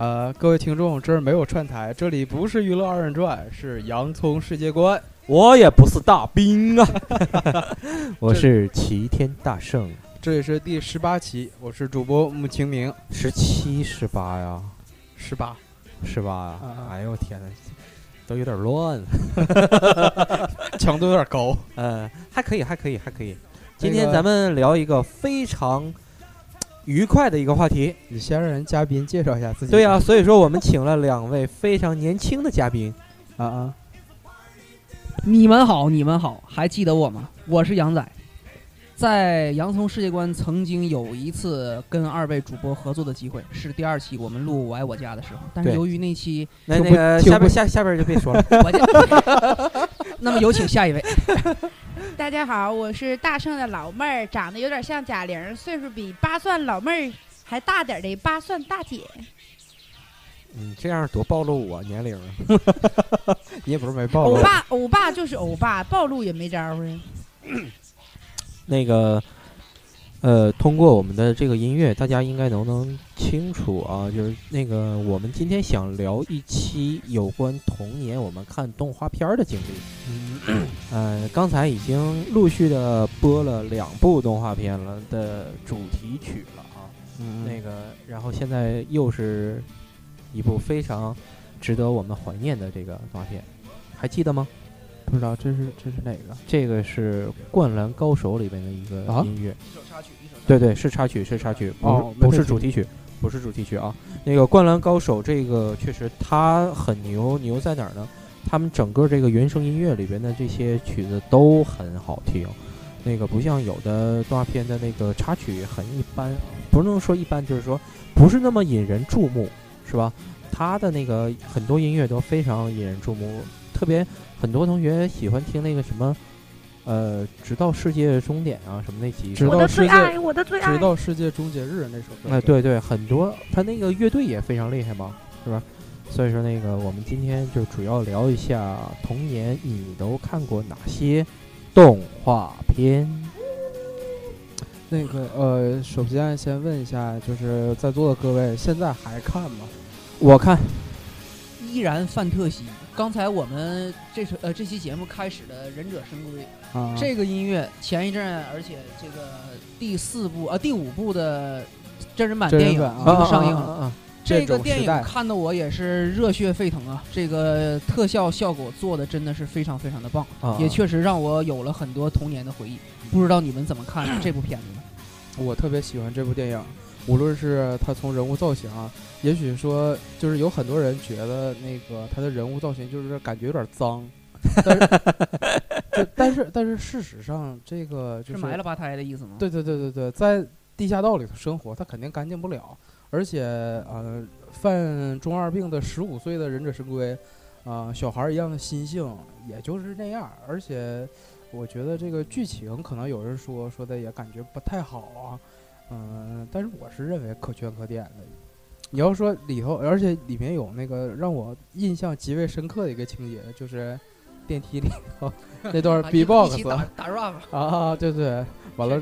呃，各位听众，这儿没有串台，这里不是娱乐二人转，是洋葱世界观。我也不是大兵啊，我是齐天大圣。这里是第十八期，我是主播穆清明。十七、十八呀，十八，十八！哎呦我天哪，都有点乱。强度有点高。嗯，还可以，还可以，还可以。今天咱们聊一个非常愉快的一个话题。你先让人嘉宾介绍一下自己。对呀、所以说我们请了两位非常年轻的嘉宾。啊啊，你们好，你们好，还记得我吗？我是杨仔，在洋葱世界观曾经有一次跟二位主播合作的机会，是第二期我们录《我爱我家》的时候，但是由于那期那那个下边下下边就别说了。我家，那么有请下一位。大家好，我是大圣的老妹儿，长得有点像贾玲，岁数比八蒜老妹儿还大点儿的八蒜大姐。嗯，这样多暴露我年龄啊。你也不是没暴露。欧巴，欧巴就是欧巴，暴露也没招儿啊。那个，呃，通过我们的这个音乐，大家应该都能清楚啊，就是那个我们今天想聊一期有关童年我们看动画片儿的经历。嗯，呃，刚才已经陆续的播了两部动画片了的主题曲了啊，嗯那个，然后现在又是一部非常值得我们怀念的这个动画片，还记得吗？不知道这是这是哪个？这个是《灌篮高手》里边的一个啊音乐。一首插曲，一首对对，是插曲，是插曲，不是、不是主题曲，不是主题曲啊。那个《灌篮高手》这个确实它很牛，牛在哪儿呢？他们整个这个原声音乐里边的这些曲子都很好听，那个不像有的动画片的那个插曲很一般，不能说一般，就是说不是那么引人注目，是吧？他的那个很多音乐都非常引人注目，特别很多同学喜欢听那个什么。呃，直到世界终点啊，什么那几首直到世界，我的最直到世界终结日那首歌。哎，对对，很多他那个乐队也非常厉害嘛，是吧？所以说那个我们今天就主要聊一下童年你都看过哪些动画片？那个呃，首先先问一下，就是在座的各位，现在还看吗？我看依然范特西。刚才我们这首呃这期节目开始的《忍者神龟》啊，这个音乐，前一阵而且这个第四部呃第五部的真人版电影真人版已经上映了。啊啊啊这个电影看得我也是热血沸腾啊！这个特效效果做的真的是非常非常的棒，啊啊也确实让我有了很多童年的回忆。不知道你们怎么看这部片子呢？我特别喜欢这部电影，无论是他从人物造型啊，也许说就是有很多人觉得那个他的人物造型就是感觉有点脏，但是 就但是但是事实上这个就是埋了吧胎的意思吗？对对对对对，在地下道里头生活，他肯定干净不了。而且呃，犯中二病的十五岁的忍者神龟，啊、小孩儿一样的心性，也就是那样。而且我觉得这个剧情可能有人说说的也感觉不太好啊，嗯、但是我是认为可圈可点的。你要说里头，而且里面有那个让我印象极为深刻的一个情节，就是电梯里头 那段啊一 B-box 打打 rap，啊，对对，完了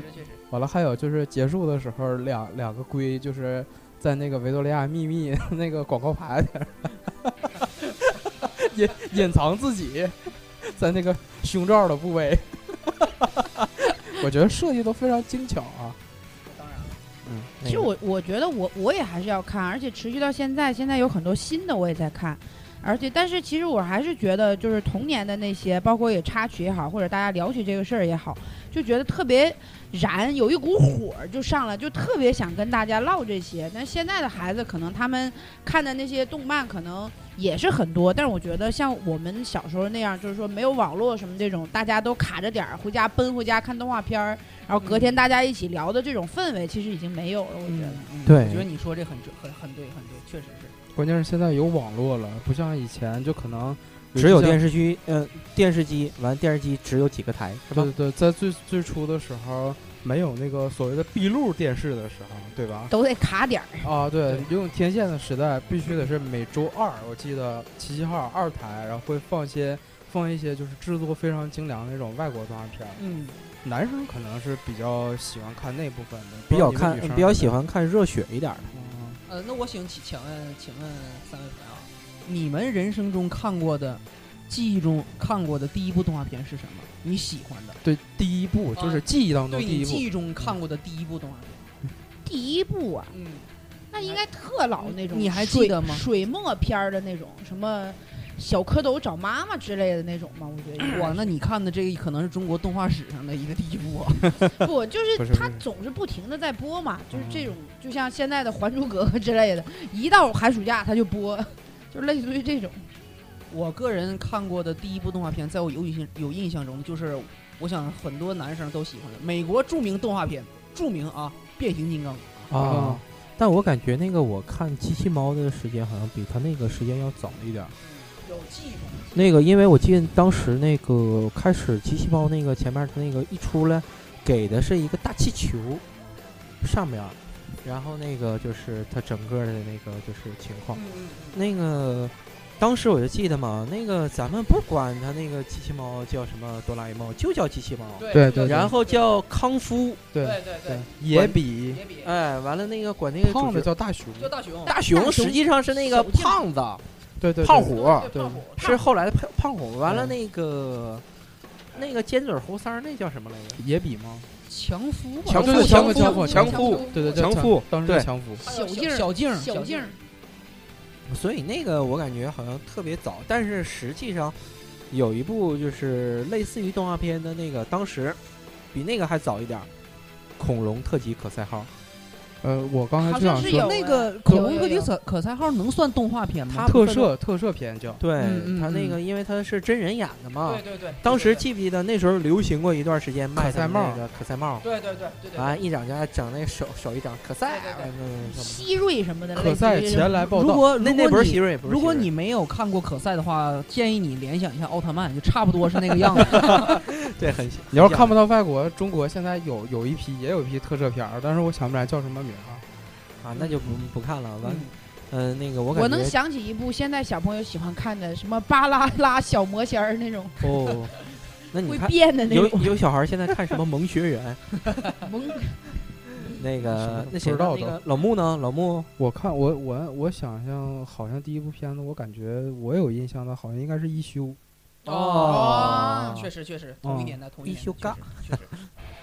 完了，还有就是结束的时候，两两个龟就是在那个维多利亚秘密 那个广告牌顶儿 隐隐藏自己在那个胸罩的部位，我觉得设计都非常精巧啊。其实我我觉得我我也还是要看，而且持续到现在，现在有很多新的我也在看，而且但是其实我还是觉得就是童年的那些，包括也插曲也好，或者大家聊起这个事儿也好，就觉得特别燃，有一股火儿就上来，就特别想跟大家唠这些。但现在的孩子可能他们看的那些动漫可能也是很多，但是我觉得像我们小时候那样，就是说没有网络什么这种，大家都卡着点儿回家奔回家看动画片儿，然后隔天大家一起聊的这种氛围，其实已经没有了。我觉得。嗯对我觉得你说这很准很很对很对，确实是。关键是现在有网络了，不像以前就可能只有电视。视机，嗯、电视机完电视机只有几个台，是吧对？对对，在最最初的时候没有那个所谓的闭路电视的时候，对吧？都得卡点儿。啊，对，用天线的时代必须得是每周二，我记得齐齐哈尔二台，然后会放一些放一些就是制作非常精良的那种外国动画片。嗯，男生可能是比较喜欢看那部分的，比较看比较喜欢看热血一点儿的。嗯呃，那我想请请问，请问三位朋友，你们人生中看过的、记忆中看过的第一部动画片是什么？你喜欢的？对，第一部就是记忆当中对第一部，你记忆中看过的第一部动画片？第一部啊，嗯，那应该特老那种，你还记得吗水墨片儿的那种，什么小蝌蚪找妈妈之类的那种吗？我觉得哇，那你看的这个可能是中国动画史上的一个第一部啊！不就是它总是不停的在播嘛，就是这种，就像现在的《还珠格格》之类的，一到寒暑假它就播，就类似于这种。我个人看过的第一部动画片，在我有印象有印象中，就是我想很多男生都喜欢的美国著名动画片，著名啊，《变形金刚》啊。但我感觉那个我看机器猫的时间好像比他那个时间要早一点儿。有记忆中。那个，因为我记得当时那个开始机器猫那个前面它那个一出来，给的是一个大气球，上面，然后那个就是它整个的那个就是情况。那个当时我就记得嘛，那个咱们不管它那个机器猫叫什么哆啦 A 梦，就叫机器猫，对对然后叫康夫，对对对，野比也比。哎，完了那个管那个胖的主角叫大熊，叫大熊，大熊，实际上是那个胖子，对对胖虎，对是后来的胖胖虎。完了嗯那个那个尖嘴猴三儿那叫什么来着？野比吗？强夫吧，强对对强夫夫强夫强夫夫，对对对强夫当时强夫，小静小静小静，所以那个我感觉好像特别早，但是实际上有一部就是类似于动画片的那个，当时比那个还早一点儿，《恐龙特级可赛号》。呃，我刚才好就想说像是有那个有恐龙特级可可赛号能算动画片吗？特摄特摄片叫，对他那个，因为他是真人演的嘛。对对对，当时记不记得那时候流行过一段时间卖可赛帽的那个可赛帽？对对对对对啊，一整家整那手手一整可赛，对对对嗯希瑞什么的，可赛前来报道，如果那那不是希瑞，不是如果你没有看过可赛的话，建议你联想一下奥特曼，就差不多是那个样子。对很你要是看不到到外国，中国现在有有一批也有一批特摄片儿，但是我想不起来叫什么啊。啊，那就不不看了。完，嗯嗯，那个我感觉我能想起一部现在小朋友喜欢看的，什么巴啦啦小魔仙儿那种哦，那你会看变的那种。有有小孩现在看什么萌学园？萌那个那不知道那个老穆呢？老穆我看我我我想象好像第一部片子，我感觉我有印象的，好像应该是一休。哦确实确实，同一年的，同一年一休嘎确实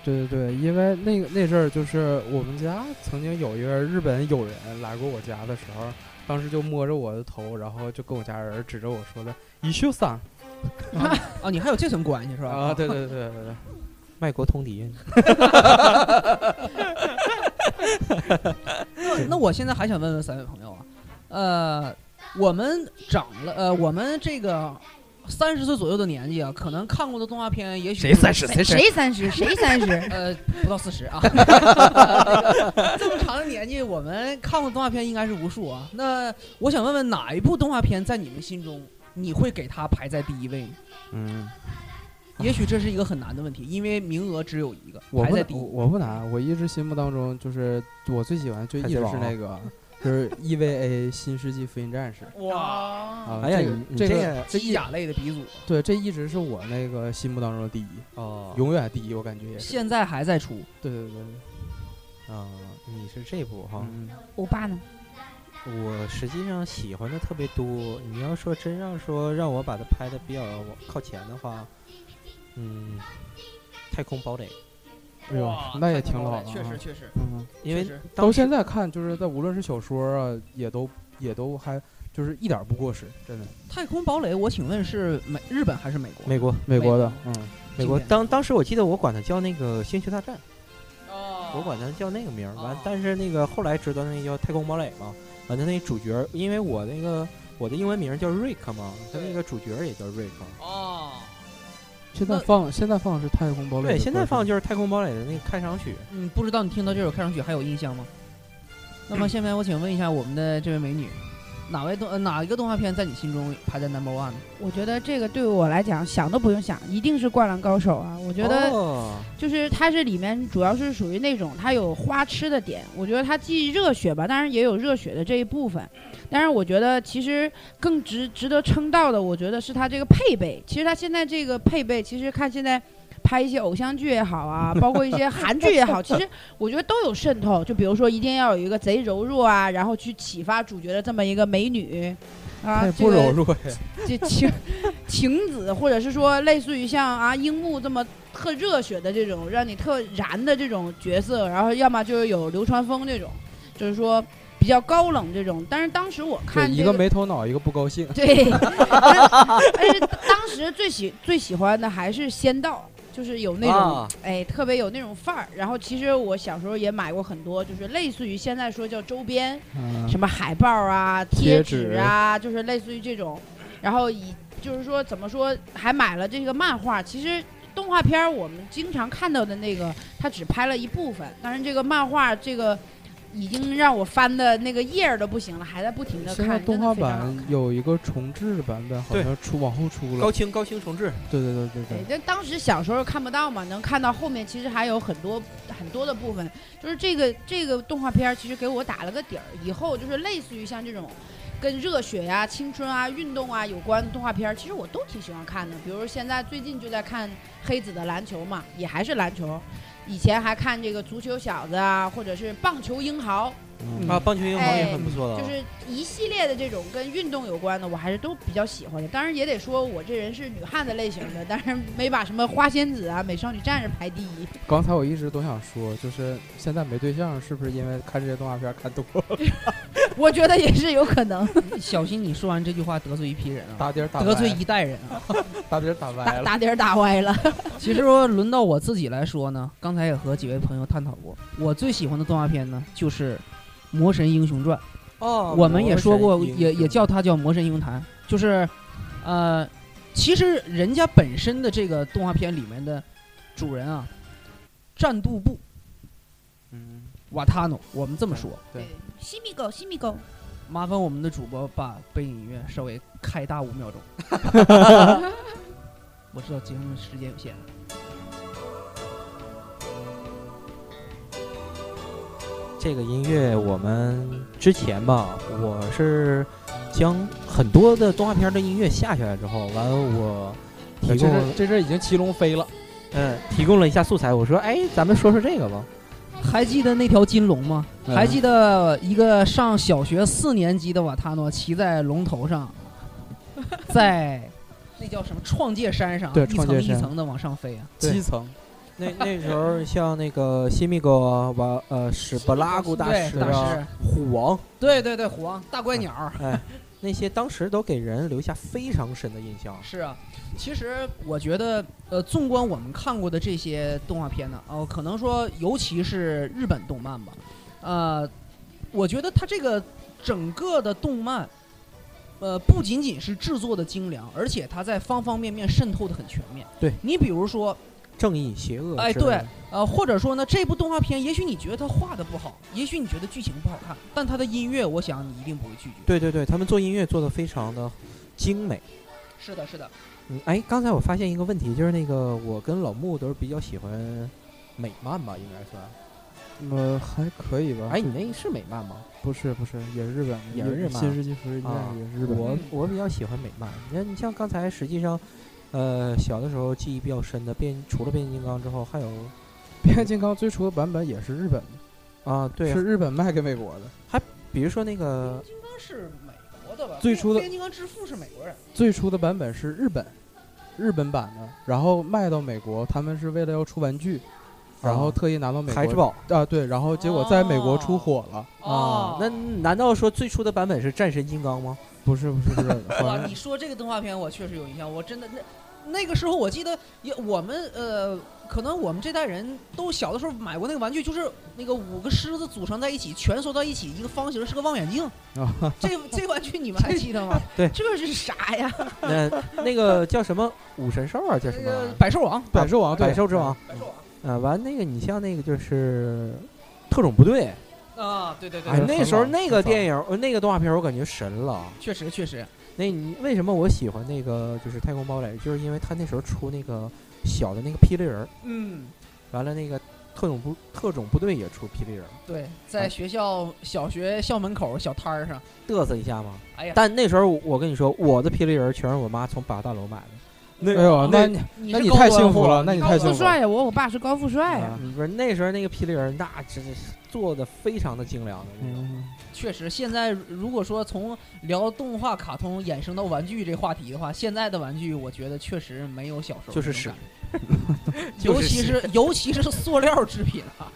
对对对，因为那个那阵儿就是我们家曾经有一个日本友人来过我家的时候，当时就摸着我的头，然后就跟我家人指着我说的“一休桑。啊，你还有这层关系是”吧？啊，对对对对对对，卖国通敌，那 那我现在还想问问三位朋友啊，呃，我们长了，呃，我们这个三十岁左右的年纪啊，可能看过的动画片，也许谁三十谁谁谁三十谁三十？呃，不到四十啊，这么长的年纪，我们看过动画片应该是无数啊。那我想问问，哪一部动画片在你们心中你会给它排在第一位呢？嗯，也许这是一个很难的问题，因为名额只有一个，我不我排在第一。我不难，我一直心目当中就是我最喜欢就一直是那个就是 EVA 新世纪福音战士哇，啊，哎呀，这个机甲类的鼻祖，对这一直是我那个心目当中的第一，哦永远第一，我感觉也是。现在还在出。对对对对，啊，你是这部哈？嗯，欧巴呢？我实际上喜欢的特别多。你要说真让说让我把它拍的比较靠前的话，嗯，太空堡垒，哎呦，那也挺老了啊，确实确实，嗯。因为到现在看，就是在无论是小说啊，也都也都还就是一点不过时，真的。太空堡垒，我请问是美日本还是美国？美国美国的，嗯，美国当当时我记得我管它叫那个星球大战，哦我管它叫那个名儿。完哦，但是那个后来知道那叫太空堡垒嘛。完，它那主角，因为我那个我的英文名叫瑞克嘛，他那个主角也叫瑞克。哦，现在放现在放的是太空堡垒对，现在放就是太空堡垒的那个开场曲。嗯，不知道你听到这首开场曲还有印象吗？那么 下面我请问一下我们的这位美女，哪位动呃哪一个动画片在你心中排在 number one 呢？我觉得这个对于我来讲想都不用想，一定是《灌篮高手》啊！我觉得哦就是它是里面主要是属于那种它有花痴的点，我觉得它既热血吧，当然也有热血的这一部分。但是我觉得其实更值值得称道的，我觉得是它这个配备。其实它现在这个配备，其实看现在拍一些偶像剧也好啊，包括一些韩剧也好，其实我觉得都有渗透。就比如说，一定要有一个贼柔弱啊，然后去启发主角的这么一个美女啊，这个不柔弱呀。这晴晴子，或者是说类似于像啊樱木这么特热血的这种，让你特燃的这种角色，然后要么就是有流川枫这种，就是说比较高冷这种。但是当时我对，看、这一个没头脑，一个不高兴。对，但是当时最喜最喜欢的还是仙道，就是有那种、啊哎特别有那种范儿。然后其实我小时候也买过很多，就是类似于现在说叫周边，嗯什么海报啊、贴贴纸啊，就是类似于这种。然后以就是说怎么说，还买了这个漫画。其实动画片儿我们经常看到的那个，它只拍了一部分，但是这个漫画这个。已经让我翻的那个页儿都不行了，还在不停的现在看。动画版有一个重置版本，好像出往后出了。高清高清重置，对对对对对，但。当时小时候看不到嘛，能看到后面其实还有很多很多的部分，就是这个这个动画片儿其实给我打了个底儿，以后就是类似于像这种跟热血呀、青春啊、运动啊有关的动画片儿，其实我都挺喜欢看的。比如现在最近就在看黑子的篮球嘛，也还是篮球。以前还看这个足球小子啊，或者是棒球英豪，嗯啊，棒球英豪也很不错的啊，就是一系列的这种跟运动有关的，我还是都比较喜欢的。当然也得说我这人是女汉子类型的，但是没把什么花仙子啊、美少女战士排第一。刚才我一直都想说，就是现在没对象，是不是因为看这些动画片看多了，我觉得也是有可能 小心你说完这句话得罪一批人啊，打点儿打歪得罪一代人啊。打点儿打歪了。打打点儿打歪了。其实说轮到我自己来说呢，刚才也和几位朋友探讨过，我最喜欢的动画片呢就是《魔神英雄传》。哦，我们也说过，也也叫它叫《魔神英雄坛》，就是，呃，其实人家本身的这个动画片里面的主人啊，战斗部嗯，瓦塔诺，我们这么说。对，西米狗，西米狗，麻烦我们的主播把背景音乐稍微开大五秒钟。我知道节目时间有限，这个音乐我们之前吧，我是将很多的动画片的音乐下下来之后，完了我提这供阵这阵已经骑龙飞了。嗯提供了一下素材，我说哎，咱们说说这个吧。还记得那条金龙吗？嗯还记得一个上小学四年级的瓦塔诺骑在龙头上，在那叫什么创界山上，对一层创界山一层的往上飞啊！七层，那那时候像那个新米狗啊，瓦呃史布拉古大师啊，虎王，对对对，虎王大怪鸟儿。哎，那些当时都给人留下非常深的印象。是啊，其实我觉得，呃，纵观我们看过的这些动画片呢，哦、可能说，尤其是日本动漫吧，呃，我觉得它这个整个的动漫，呃，不仅仅是制作的精良，而且它在方方面面渗透的很全面。对你比如说，正义邪恶，哎对，呃，或者说呢，这部动画片，也许你觉得它画的不好，也许你觉得剧情不好看，但它的音乐，我想你一定不会拒绝。对对对，他们做音乐做的非常的精美。是的，是的，嗯，哎，刚才我发现一个问题，就是那个我跟老穆都是比较喜欢美漫吧，应该算。呃，还可以吧。哎，你那是美漫吗？不是不是，也是日本，也是日漫新世纪福音战啊士也是日本。我我比较喜欢美漫。你看，你像刚才实际上，呃，小的时候记忆比较深的变，除了变形金刚之后，还有 变形金刚最初的版本也是日本的，啊，对，是日本卖给美国的。还比如说那个金刚是美国的吧？最初的变形金刚之父是美国人。最初的版本是日本，日本版的，然后卖到美国，他们是为了要出玩具，然后啊特意拿到美国。孩之宝啊，对，然后结果在美国出火了。啊，那难道说最初的版本是战神金刚吗？不是不是不是，好 哇，你说这个动画片，我确实有印象。我真的那那个时候，我记得也我们呃，可能我们这代人都小的时候买过那个玩具，就是那个五个狮子组成在一起，蜷缩到一起，一个方形是个望远镜。啊，这这玩具你们还记得吗？对这是啥呀？那那个叫什么武神兽啊？叫什那个么？百兽王，百兽王，百兽之王。百兽啊，完那个你像那个就是特种部队，王啊，对对对哎，那时候那个电影呃那个动画片我感觉神了。确实确实，那你为什么我喜欢那个就是太空堡垒？就是因为他那时候出那个小的那个霹雳人儿，嗯，完了那个特种部特种部队也出霹雳人儿，对，在学校小学校门口小摊儿上，嘚瑟一下嘛。哎呀，但那时候我跟你说，我的霹雳人儿全是我妈从八大楼买的，那哎呦，那你那你太幸福了，那你高太幸福了。富帅呀，我我爸是高富帅呀。啊不是那时候那个霹雳人，那真是做的非常的精良的那种。嗯，确实，现在如果说从聊动画、卡通衍生到玩具这话题的话，现在的玩具我觉得确实没有小时候就是屎那种感觉，尤其是尤其是塑料制品啊。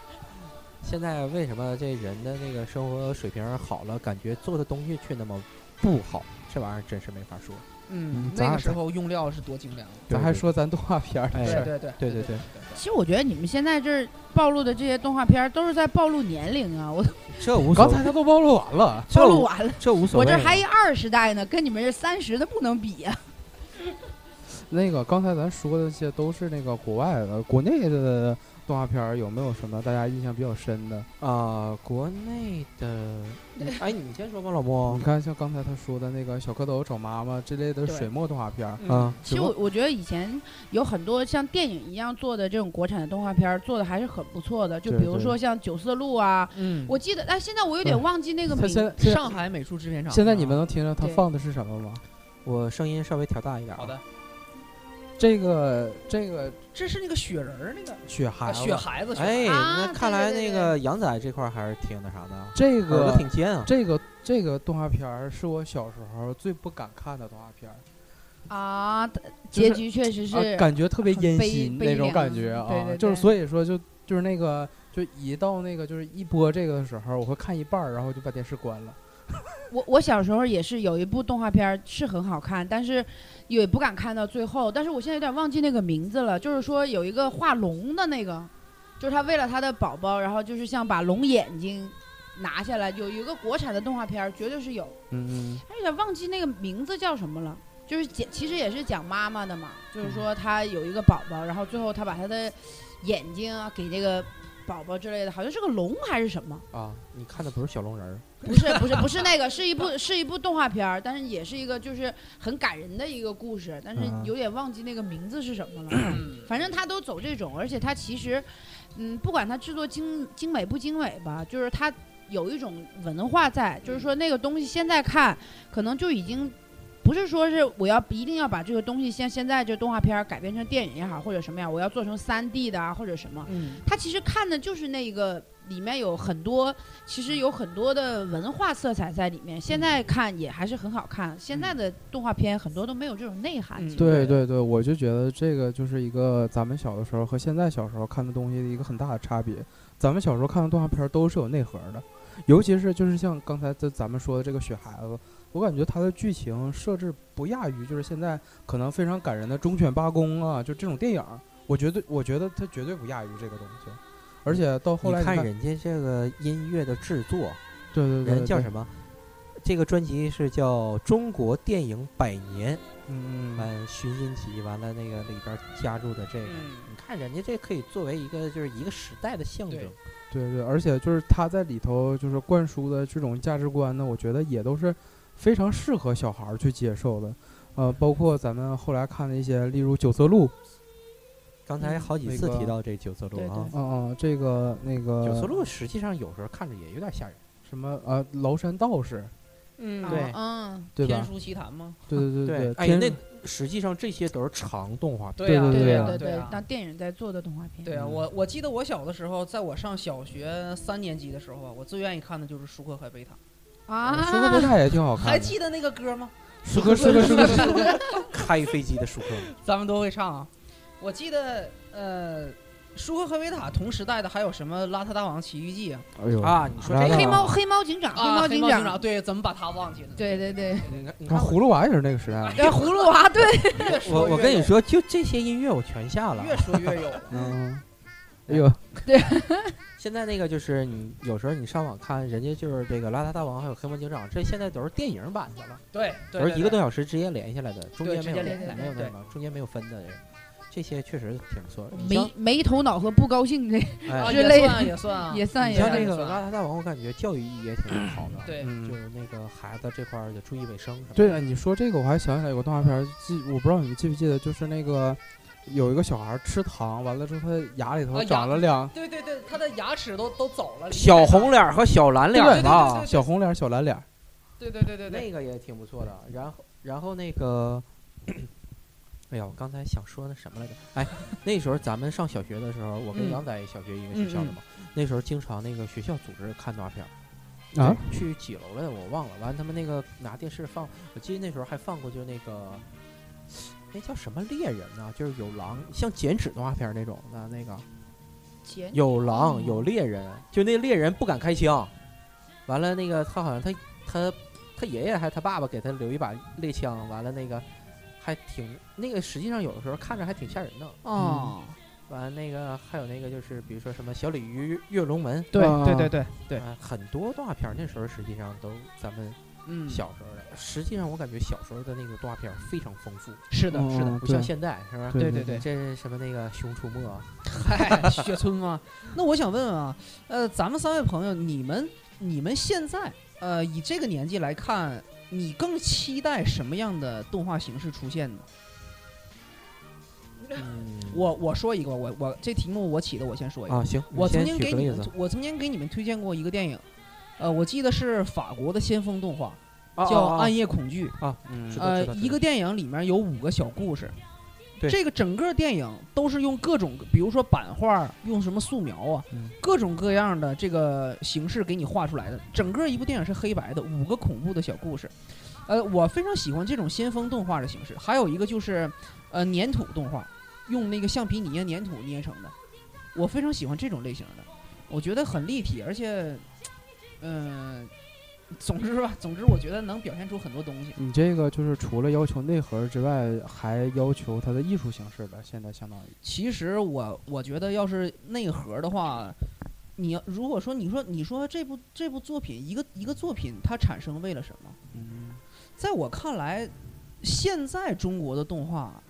现在为什么这人的那个生活水平好了，感觉做的东西却那么不好？这玩意儿真是没法说。嗯，那个时候用料是多精良的。咱还说咱动画片儿的哎事儿，对对对对对其实我觉得你们现在这儿暴露的这些动画片儿都是在暴露年龄啊，我 这无所谓刚才他都暴露完了。暴露完了，这无所谓。我这还一二十代呢，跟你们这三十的不能比呀。那个刚才咱说的这些都是那个国外的，国内的动画片儿有没有什么大家印象比较深的？啊、国内的，哎，你先说吧，老莫你。看，像刚才他说的那个小蝌蚪找妈妈之类的水墨动画片儿，嗯，其实我我觉得以前有很多像电影一样做的这种国产的动画片儿，做的还是很不错的。就比如说像九色鹿啊，嗯，我记得，哎，现在我有点忘记那个名上海美术制片厂。现在你们能听到他放的是什么吗？我声音稍微调大一点。好，的，这个这个这是那个雪人儿那个啊雪孩子，雪孩子，雪哎，啊那看来对对对。那个杨仔这块儿还是挺那啥的，这耳朵个挺尖啊。这个这个动画片儿是我小时候最不敢看的动画片儿，啊，就是结局确实是啊，感觉特别阴很悲悲那种凉感觉啊，对对就是对所以说就就是那个就一到那个就是一播这个的时候，我会看一半儿，然后就把电视关了。我我小时候也是有一部动画片儿是很好看，但是也不敢看到最后。但是我现在有点忘记那个名字了，就是说有一个画龙的那个，就是他为了他的宝宝，然后就是像把龙眼睛拿下来，有有一个国产的动画片儿绝对是有，嗯嗯有点忘记那个名字叫什么了。就是讲，其实也是讲妈妈的嘛，就是说她有一个宝宝，然后最后她把她的眼睛啊给这个宝宝之类的，好像是个龙还是什么。啊，你看的不是小龙人儿，不是不是不是 那个，是一部是一部动画片儿，但是也是一个就是很感人的一个故事，但是嗯有点忘记那个名字是什么了。嗯 反正他都走这种，而且他其实，嗯，不管他制作精精美不精美吧，就是他有一种文化在，就是说那个东西现在看可能就已经。不是说是我要一定要把这个东西像现在这动画片儿改编成电影也好，或者什么样，我要做成三 D 的啊，或者什么，嗯，他其实看的就是那个里面有很多，其实有很多的文化色彩在里面。现在看也还是很好看。现在的动画片很多都没有这种内涵。嗯对对对，我就觉得这个就是一个咱们小的时候和现在小时候看的东西的一个很大的差别。咱们小时候看的动画片儿都是有内核的，尤其是就是像刚才这咱们说的这个雪孩子，我感觉它的剧情设置不亚于就是现在可能非常感人的忠犬八公啊，就这种电影，我觉得我觉得它绝对不亚于这个东西。而且到后来你看看，人家这个音乐的制作，对对对，对人叫什？么？这个专辑是叫《中国电影百年》，嗯嗯完寻音集，完了那个里边加入的这个，嗯你看人家这可以作为一个就是一个时代的象征对。对对，而且就是他在里头就是灌输的这种价值观呢，我觉得也都是非常适合小孩儿去接受的。呃，包括咱们后来看的一些，例如九色鹿，刚才好几次提到这九色鹿对啊，嗯嗯，这个那个九色鹿实际上有时候看着也有点吓人。什么呃崂山道士，嗯啊对嗯，对吧？天书奇谭吗？对对对对，哎，天那实际上这些都是长动画片。啊，对对啊，对对啊，当电影在做的动画片。对啊，嗯我我记得我小的时候，在我上小学三年级的时候啊，我最愿意看的就是舒克和贝塔。啊，舒克贝塔也挺好看的，还记得那个歌吗？舒克舒克舒克舒克，开飞机的舒克，咱们都会唱啊。我记得呃，舒克和贝塔同时代的还有什么《邋遢大王奇遇记》啊？哎呦。啊你说这个。黑猫黑猫警长，黑，猫警长，对，怎么把他忘记了？对对对，你看，你啊看，葫芦娃也是那个时代的，哎，葫芦娃，对，我我跟你说，就这些音乐我全下了。越说越有。了。嗯，哎呦，对 现在那个就是你有时候你上网看，人家就是这个邋遢大王还有黑猫警长，这现在都是电影版的了，对，都是一个多小时直接连下来的，中间没有连没有那什么，中间没有分的，这些确实挺不错的。没没头脑和不高兴这也之类的算也算啊，也算也算你像这个算邋遢大王，我感觉教育意义也挺好的，对嗯就是那个孩子这块儿得注意卫生什么。对了，你说这个我还想起来有个动画片儿，记我不知道你们记不记得，就是那个有一个小孩吃糖，完了之后他牙里头啊长了两对对对，他的牙齿都都走了。小红脸儿和小蓝脸儿对对吧对，小红脸小蓝脸儿，对对对对对，那个也挺不错的。然后然后那个 哎呀，我刚才想说那什么来着？哎，那时候咱们上小学的时候，我跟嗯杨仔小学一个学校的嘛，那时候经常那个学校组织看动画片儿，啊，对去几楼来的我忘了。完，他们那个拿电视放，我记得那时候还放过，就那个那叫什么猎人呢？就是有狼，像剪纸动画片儿那种的那个，有狼哦有猎人，就那猎人不敢开枪，完了那个他好像他他他爷爷还他爸爸给他留一把猎枪，完了那个还挺那个实际上有的时候看着还挺吓人的。哦，完了那个还有那个就是比如说什么小鲤鱼跃龙门，对啊对对对对，啊很多动画片儿那时候实际上都咱们嗯，小时候的，实际上我感觉小时候的那个动画片非常丰富，是的，是的，不像现在是吧？对对对，这是什么那个熊出没啊，嗨，雪村吗？那我想问问啊，呃，咱们三位朋友，你们你们现在呃以这个年纪来看，你更期待什么样的动画形式出现呢？嗯，我我说一个，我我这题目我起的，我先说一个。啊行，我曾经给你们我曾经给你们推荐过一个电影，呃，我记得是法国的先锋动画，啊叫《啊暗夜恐惧》。啊，嗯呃，一个电影里面有五个小故事，对这个整个电影都是用各种，比如说版画，用什么素描啊，嗯各种各样的这个形式给你画出来的。整个一部电影是黑白的，五个恐怖的小故事。呃，我非常喜欢这种先锋动画的形式。还有一个就是，呃，粘土动画，用那个橡皮泥啊、粘土捏成的，我非常喜欢这种类型的，我觉得很立体，而且，嗯、总之吧，总之我觉得能表现出很多东西。你这个就是除了要求内核之外，还要求它的艺术形式了。现在相当于，其实我我觉得，要是内核的话，你要如果说你说你说这部这部作品一个一个作品它产生为了什么？嗯，在我看来，现在中国的动画，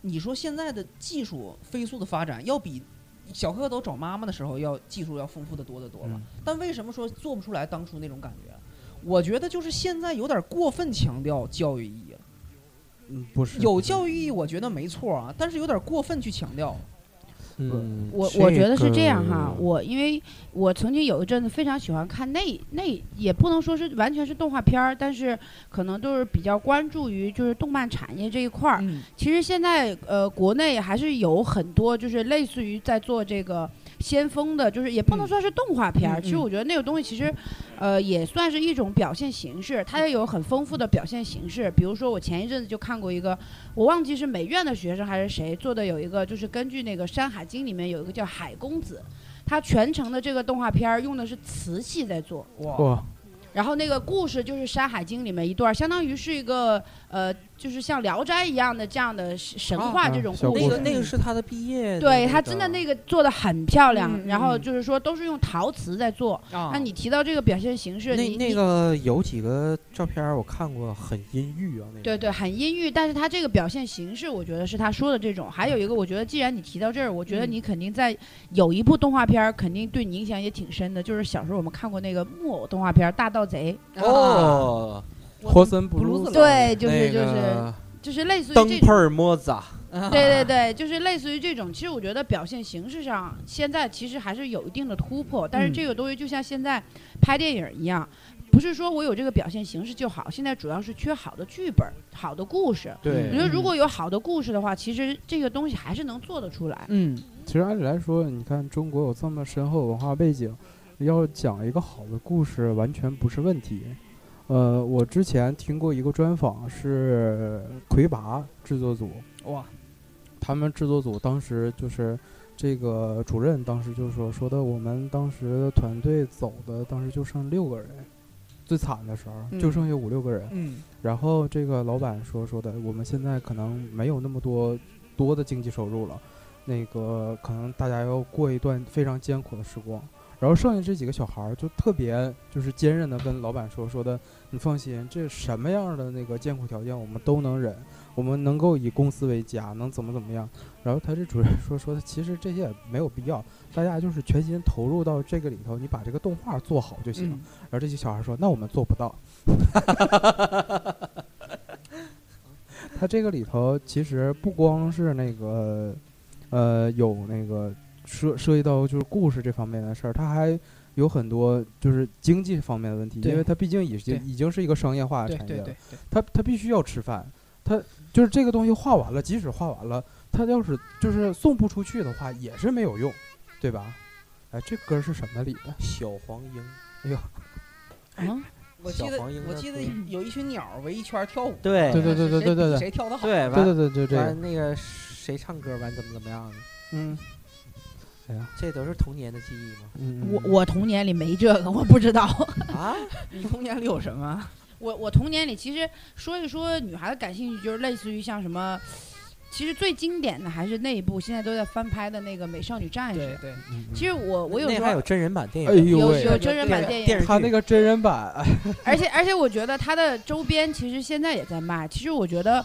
你说现在的技术飞速的发展，要比小蝌蚪找妈妈的时候要技术要丰富的多得多了。嗯但为什么说做不出来当初那种感觉？我觉得就是现在有点过分强调教育意义了。嗯，不是有教育意义，我觉得没错啊，但是有点过分去强调。嗯，我我觉得是这样哈，个我因为我曾经有一阵子非常喜欢看那那也不能说是完全是动画片儿，但是可能都是比较关注于就是动漫产业这一块儿。嗯其实现在呃国内还是有很多就是类似于在做这个先锋的，就是也不能嗯说是动画片儿，嗯其实嗯我觉得那个东西其实呃也算是一种表现形式，它也有很丰富的表现形式。比如说我前一阵子就看过一个，我忘记是美院的学生还是谁做的，有一个就是根据那个《山海经》里面有一个叫海公子。他全程的这个动画片儿用的是瓷器在做，哇，然后那个故事就是《山海经》里面一段，相当于是一个呃，就是像《聊斋》一样的这样的神神话啊这种故事。那个那个是他的毕业的，对他真的那个做的很漂亮，嗯然后嗯就是说都是用陶瓷在做。啊那你提到这个表现形式，那那个有几个照片我看过，很阴郁啊，那个对对很阴郁，但是他这个表现形式，我觉得是他说的这种。还有一个，我觉得既然你提到这儿，我觉得嗯你肯定在有一部动画片儿，肯定对你影响也挺深的，就是小时候我们看过那个木偶动画片《大盗贼哦，霍森布鲁斯布鲁斯，对就是就是个就是类似于灯。泡儿莫扎，啊对对对，就是类似于这种。其实我觉得表现形式上，现在其实还是有一定的突破。但是嗯这个东西就像现在拍电影一样，不是说我有这个表现形式就好，现在主要是缺好的剧本、好的故事。我觉，得如果有好的故事的话，其实这个东西还是能做得出来。嗯其实按理来说，你看中国有这么深厚文化背景，要讲一个好的故事完全不是问题。呃，我之前听过一个专访，是魁拔制作组，哇他们制作组当时就是这个主任当时就说说的，我们当时团队走的当时就剩六个人，最惨的时候就嗯剩下五六个人。嗯然后这个老板说说的，我们现在可能没有那么多多的经济收入了，那个可能大家要过一段非常艰苦的时光。然后剩下这几个小孩儿就特别就是坚韧的跟老板说说的，你放心，这什么样的那个艰苦条件我们都能忍，我们能够以公司为家，能怎么怎么样。然后他这主任说说的，其实这些也没有必要，大家就是全心投入到这个里头，你把这个动画做好就行。嗯然后这些小孩说：“那我们做不到。”他这个里头其实不光是那个，呃，有那个涉涉及到就是故事这方面的事儿，它还有很多就是经济方面的问题，因为它毕竟已经已经是一个商业化的产业了，对对对对它它必须要吃饭，它就是这个东西画完了，即使画完了，它要是就是送不出去的话也是没有用，对吧？哎，这歌是什么里的？小黄莺。哎呦，啊。我记得我记得有一群鸟围一圈跳舞，对对对对对对对，谁跳的好？对对对对对，那个谁唱歌完怎么怎么样的？嗯，哎呀，这都是童年的记忆吗？嗯，我我童年里没这个，我不知道。啊，你童年里有什么？我我童年里其实说一说女孩子感兴趣，就是类似于像什么，其实最经典的还是那一部现在都在翻拍的那个《美少女战士对》。其实我我有时候那还有真人版电哎影，有有真人版电影，电他那个真人版，哎 而且而且我觉得他的周边其实现在也在卖。其实我觉得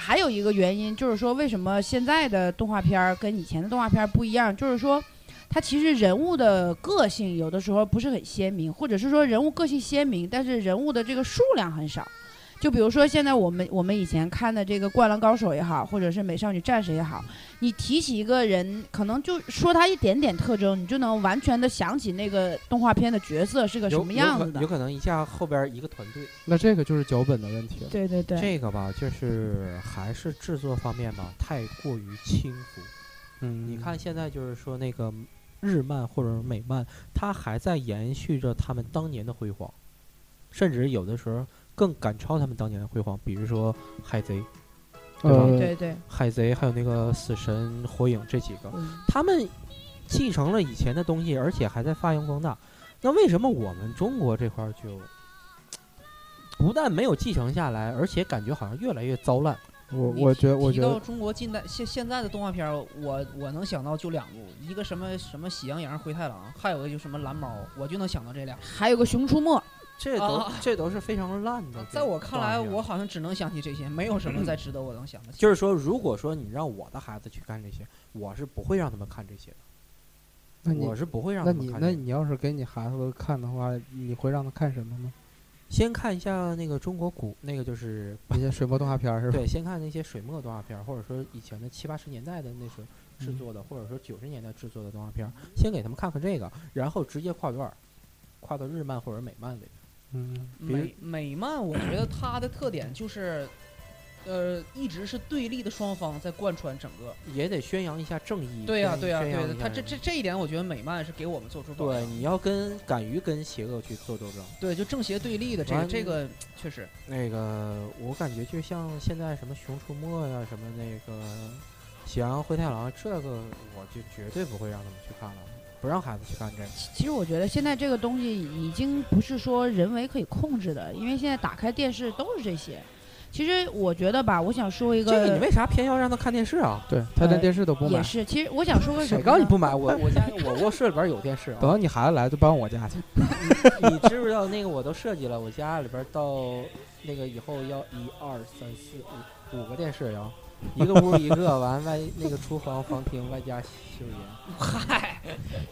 还有一个原因就是说，为什么现在的动画片儿跟以前的动画片儿不一样？就是说，它其实人物的个性有的时候不是很鲜明，或者是说人物个性鲜明，但是人物的这个数量很少。就比如说现在我们我们以前看的这个《灌篮高手》也好，或者是《美少女战士》也好，你提起一个人，可能就说他一点点特征，你就能完全的想起那个动画片的角色是个什么样子的有可有。可能一下后边一个团队，那这个就是脚本的问题了。对对对，这个吧，就是还是制作方面吧，太过于轻浮。嗯，你看现在就是说那个日漫或者美漫，它还在延续着他们当年的辉煌，甚至有的时候更赶超他们当年的辉煌。比如说海贼、对吧呃，对对，海贼，还有那个死神、火影这几个，嗯他们继承了以前的东西，而且还在发扬光大。那为什么我们中国这块儿就不但没有继承下来，而且感觉好像越来越糟烂？我我觉得我觉得提到中国近代现现在的动画片，我我能想到就两部，一个什么什么喜羊羊、灰太狼，还有一个就什么蓝猫，我就能想到这俩。还有个《熊出没》，这都、啊这都是非常烂的。在我看来，我好像只能想起这些，没有什么再值得我能想的。就是说，如果说你让我的孩子去干这些，我是不会让他们看这些的。那你我是不会让那你那他们看这个。你要是给你孩子看的话，你会让他看什么呢？先看一下那个中国古，那个就是那些水墨动画片儿是吧？对，先看那些水墨动画片儿，或者说以前的七八十年代的那时候制作的，或者说九十年代制作的动画片儿，先给他们看看这个，然后直接跨段儿，跨到日漫或者美漫里。嗯，美美漫，我觉得它的特点就是，呃，一直是对立的双方在贯穿整个。也得宣扬一下正义。对呀、宣对呀、宣扬对的。它这这这一点，我觉得美漫是给我们做出榜对，你要跟敢于跟邪恶去做斗争。对，就正邪对立的这个这个确实。那个我感觉就像现在什么《熊出没》呀，什么那个《喜羊羊灰太狼》，这个我就绝对不会让他们去看了，不让孩子去看这个。其实我觉得现在这个东西已经不是说人为可以控制的，因为现在打开电视都是这些。其实我觉得吧，我想说一个，这个你为啥偏要让他看电视啊？对他连呃电视都不买也，是。其实我想说个什谁？告诉你不买？我我家我卧室里边有电视啊。等到你孩子来就搬我家去。你知不知道那个我都设计了，我家里边到那个以后要一二三四五五个电视要，一个屋一个，完外那个厨房、房厅外加洗手间。嗨，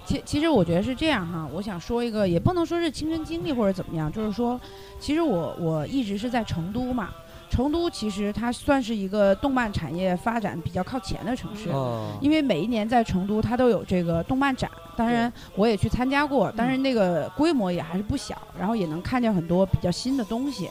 其其实我觉得是这样哈，我想说一个，也不能说是亲身经历或者怎么样，就是说，其实我我一直是在成都嘛，成都其实它算是一个动漫产业发展比较靠前的城市。哦，因为每一年在成都，它都有这个动漫展，当然我也去参加过，但是那个规模也还是不小，然后也能看见很多比较新的东西。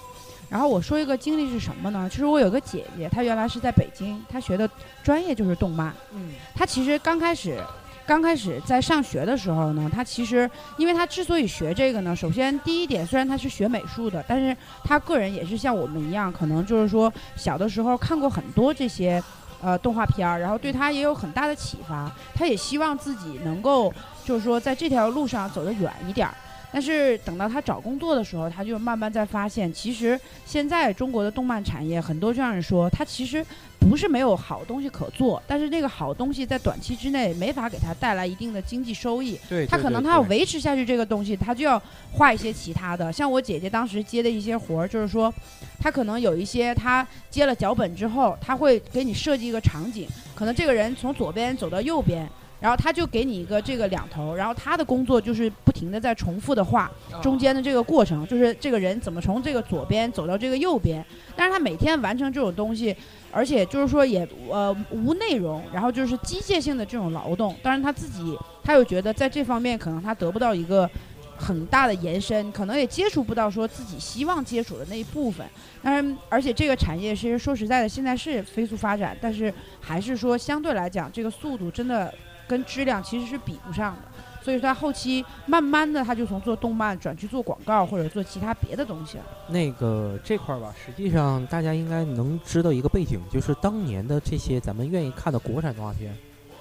然后我说一个经历是什么呢？其实我有个姐姐，她原来是在北京，她学的专业就是动漫。嗯，她其实刚开始，刚开始在上学的时候呢，他其实，因为他之所以学这个呢，首先第一点，虽然他是学美术的，但是他个人也是像我们一样，可能就是说小的时候看过很多这些。呃，动画片儿，然后对他也有很大的启发。他也希望自己能够，就是说在这条路上走得远一点儿。但是等到他找工作的时候，他就慢慢在发现，其实现在中国的动漫产业很多这样人说，它其实不是没有好东西可做，但是那个好东西在短期之内没法给他带来一定的经济收益。对，他可能他要维持下去这个东西，他就要画一些其他的。像我姐姐当时接的一些活儿，就是说，他可能有一些他接了脚本之后，他会给你设计一个场景，可能这个人从左边走到右边。然后他就给你一个这个两头，然后他的工作就是不停的在重复的画中间的这个过程，就是这个人怎么从这个左边走到这个右边。但是他每天完成这种东西，而且就是说也呃无内容，然后就是机械性的这种劳动。当然他自己他又觉得在这方面可能他得不到一个很大的延伸，可能也接触不到说自己希望接触的那一部分。但是，而且这个产业其实说实在的，现在是飞速发展，但是还是说相对来讲，这个速度真的跟质量其实是比不上的。所以说，他后期慢慢的他就从做动漫转去做广告或者做其他别的东西了。那个这块儿吧，实际上大家应该能知道一个背景，就是当年的这些咱们愿意看的国产动画片，